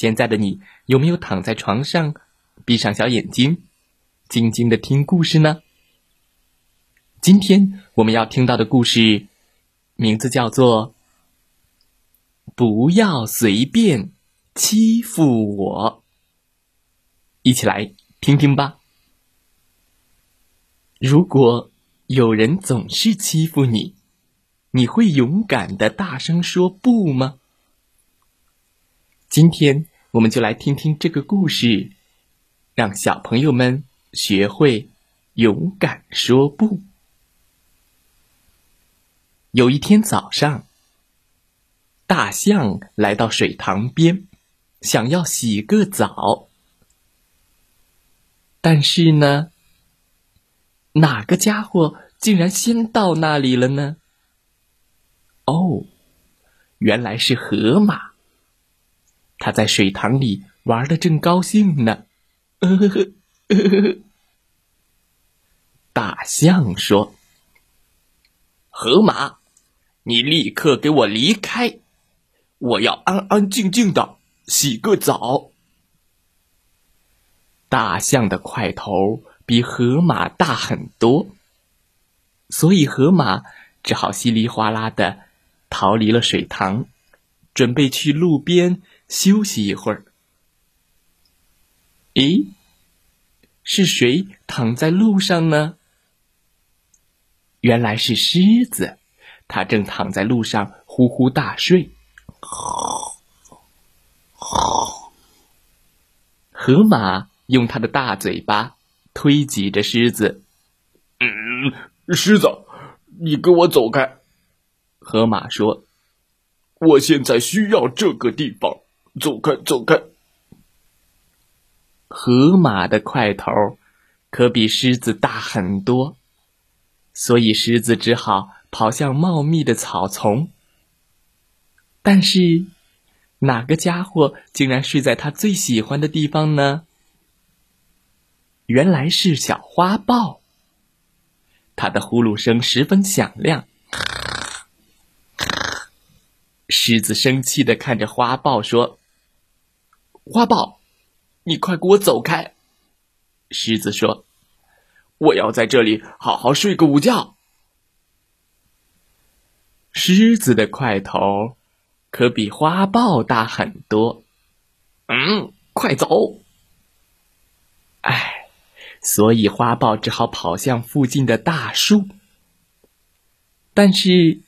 现在的你有没有躺在床上，闭上小眼睛，静静的听故事呢？今天我们要听到的故事，名字叫做。不要随便欺负我，一起来听听吧。如果有人总是欺负你，你会勇敢的大声说不吗？今天我们就来听听这个故事，让小朋友们学会勇敢说不。有一天早上。大象来到水塘边，想要洗个澡，但是呢，哪个家伙竟然先到那里了呢？哦，原来是河马。他在水塘里玩的正高兴呢。呵呵呵呵。大象说：“河马，你立刻给我离开！”我要安安静静的洗个澡。大象的块头比河马大很多，所以河马只好稀里哗啦的逃离了水塘，准备去路边休息一会儿。咦，是谁躺在路上呢？原来是狮子，它正躺在路上呼呼大睡。河马用它的大嘴巴推挤着狮子。嗯，狮子，你跟我走开。河马说：“我现在需要这个地方，走开，走开。”河马的块头可比狮子大很多，所以狮子只好跑向茂密的草丛。但是，哪个家伙竟然睡在他最喜欢的地方呢？原来是小花豹。它的呼噜声十分响亮。狮子生气的看着花豹说：“花豹，你快给我走开！”狮子说：“我要在这里好好睡个午觉。”狮子的块头。可比花豹大很多，嗯，快走！哎，所以花豹只好跑向附近的大树。但是，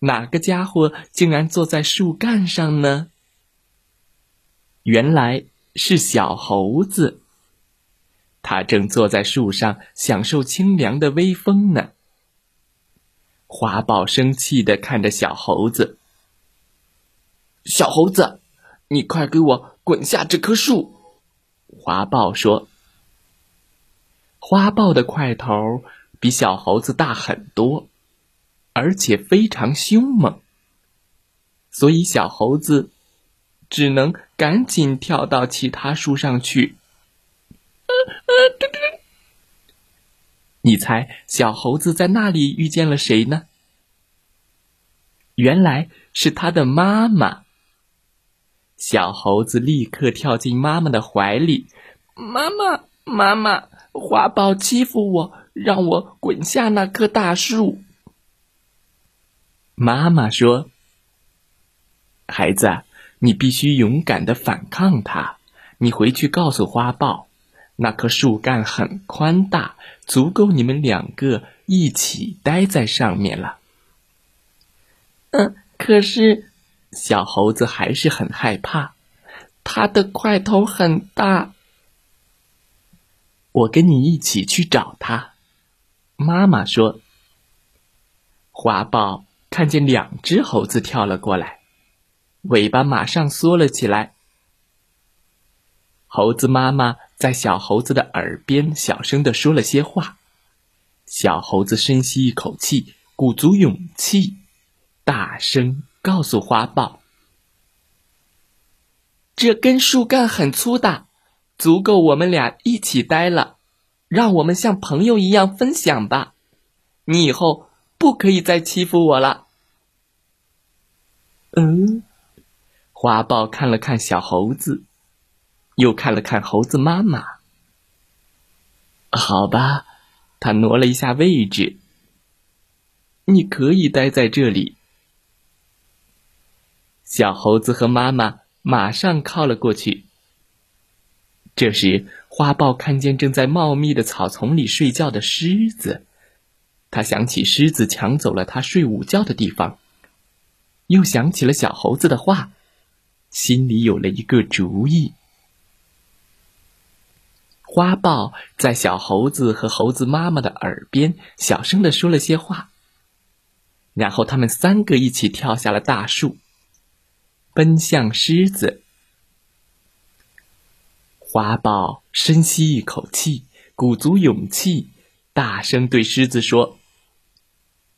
哪个家伙竟然坐在树干上呢？原来是小猴子，它正坐在树上享受清凉的微风呢。花豹生气的看着小猴子。小猴子，你快给我滚下这棵树！花豹说：“花豹的块头比小猴子大很多，而且非常凶猛，所以小猴子只能赶紧跳到其他树上去。”你猜小猴子在那里遇见了谁呢？原来是他的妈妈。小猴子立刻跳进妈妈的怀里，妈妈，妈妈，花豹欺负我，让我滚下那棵大树。妈妈说：“孩子，你必须勇敢的反抗它。你回去告诉花豹，那棵树干很宽大，足够你们两个一起待在上面了。”嗯，可是。小猴子还是很害怕，它的块头很大。我跟你一起去找它。妈妈说。花豹看见两只猴子跳了过来，尾巴马上缩了起来。猴子妈妈在小猴子的耳边小声的说了些话。小猴子深吸一口气，鼓足勇气，大声告诉花豹：“这根树干很粗大，足够我们俩一起待了。让我们像朋友一样分享吧。你以后不可以再欺负我了。”嗯，花豹看了看小猴子，又看了看猴子妈妈。好吧，他挪了一下位置。你可以待在这里。小猴子和妈妈马上靠了过去。这时，花豹看见正在茂密的草丛里睡觉的狮子，他想起狮子抢走了他睡午觉的地方。又想起了小猴子的话，心里有了一个主意。花豹在小猴子和猴子妈妈的耳边小声的说了些话，然后他们三个一起跳下了大树，奔向狮子。花豹深吸一口气，鼓足勇气，大声对狮子说：“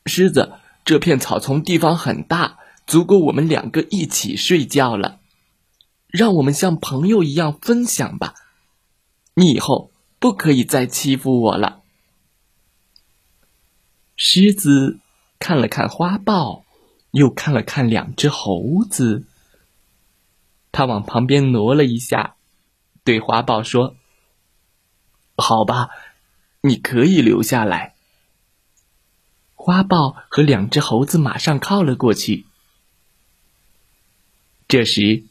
狮子，这片草丛地方很大。”足够我们两个一起睡觉了，让我们像朋友一样分享吧。你以后不可以再欺负我了。狮子看了看花豹，又看了看两只猴子，他往旁边挪了一下，对花豹说：“好吧，你可以留下来。”花豹和两只猴子马上靠了过去。这时，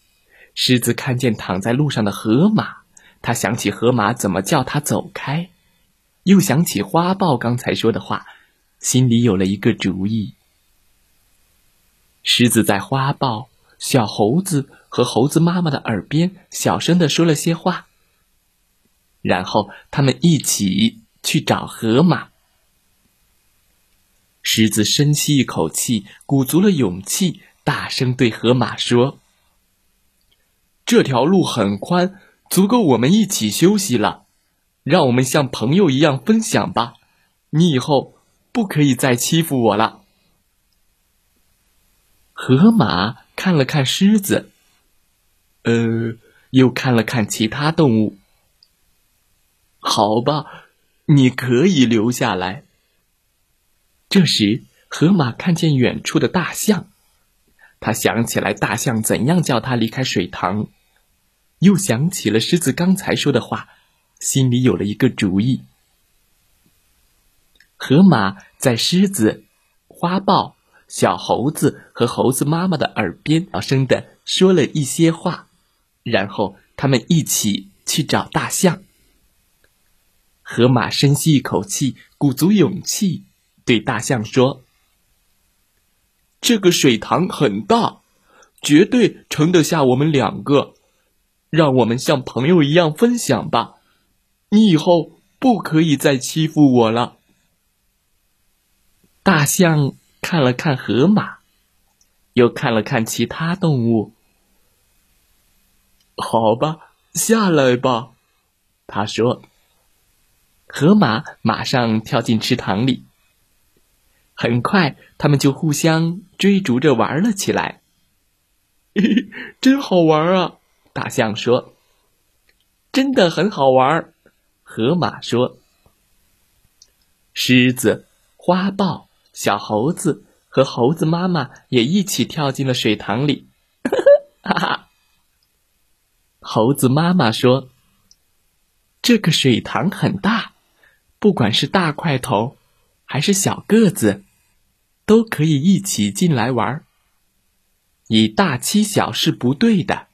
狮子看见躺在路上的河马，他想起河马怎么叫他走开，又想起花豹刚才说的话，心里有了一个主意。狮子在花豹、小猴子和猴子妈妈的耳边小声的说了些话，然后他们一起去找河马。狮子深吸一口气，鼓足了勇气，大声对河马说。这条路很宽，足够我们一起休息了。让我们像朋友一样分享吧。你以后不可以再欺负我了。河马看了看狮子，呃，又看了看其他动物。好吧，你可以留下来。这时，河马看见远处的大象。他想起来大象怎样叫他离开水塘，又想起了狮子刚才说的话，心里有了一个主意。河马在狮子、花豹、小猴子和猴子妈妈的耳边小声的说了一些话，然后他们一起去找大象。河马深吸一口气，鼓足勇气，对大象说。这个水塘很大，绝对盛得下我们两个。让我们像朋友一样分享吧。你以后不可以再欺负我了。大象看了看河马，又看了看其他动物。好吧，下来吧，他说。河马马上跳进池塘里。很快，他们就互相追逐着玩了起来。真好玩啊！大象说：“真的很好玩。”河马说：“狮子、花豹、小猴子和猴子妈妈也一起跳进了水塘里。”哈哈！猴子妈妈说：“这个水塘很大，不管是大块头还是小个子。”都可以一起进来玩以大欺小是不对的，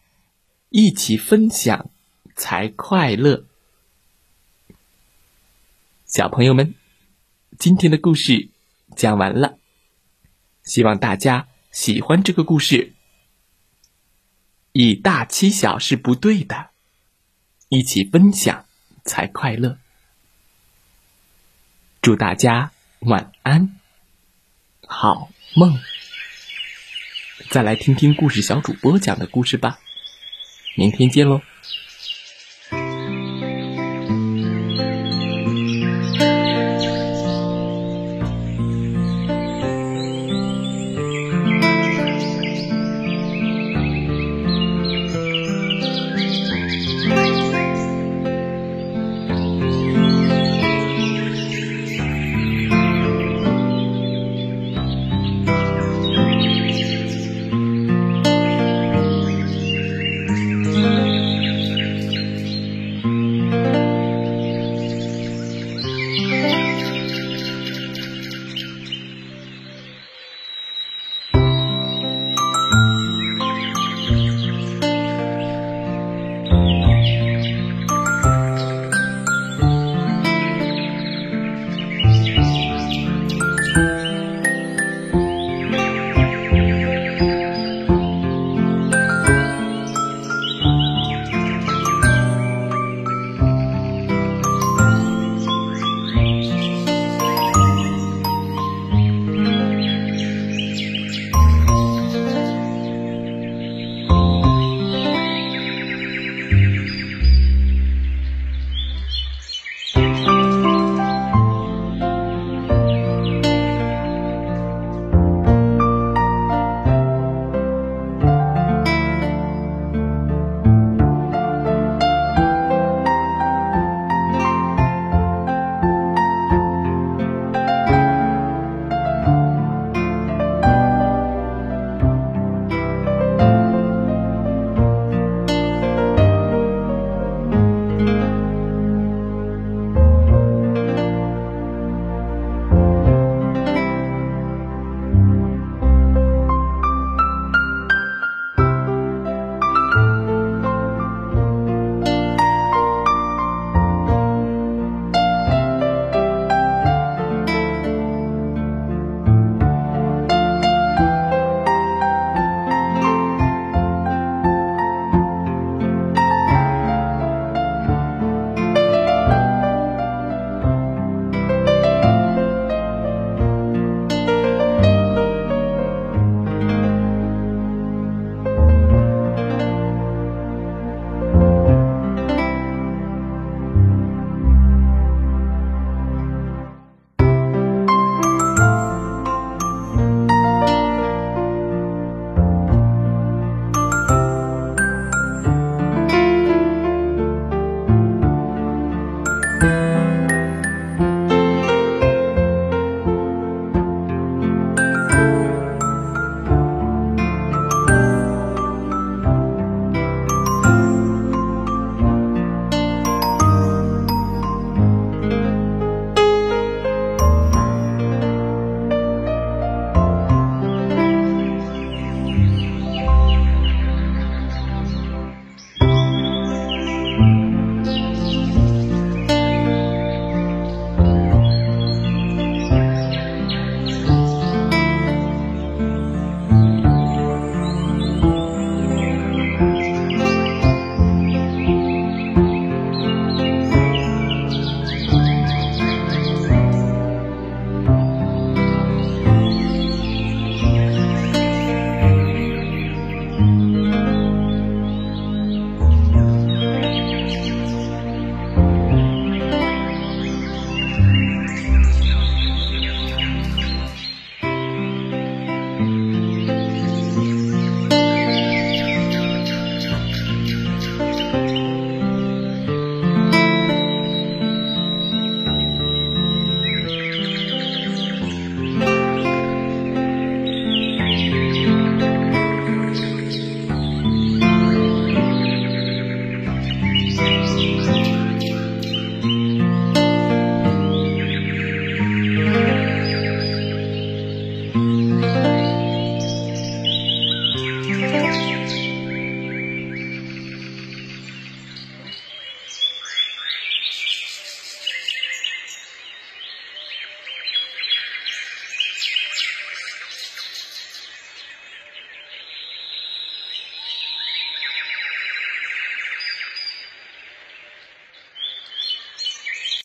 一起分享才快乐。小朋友们，今天的故事讲完了，希望大家喜欢这个故事。以大欺小是不对的，一起分享才快乐。祝大家晚安。好梦，再来听听故事小主播讲的故事吧。明天见喽。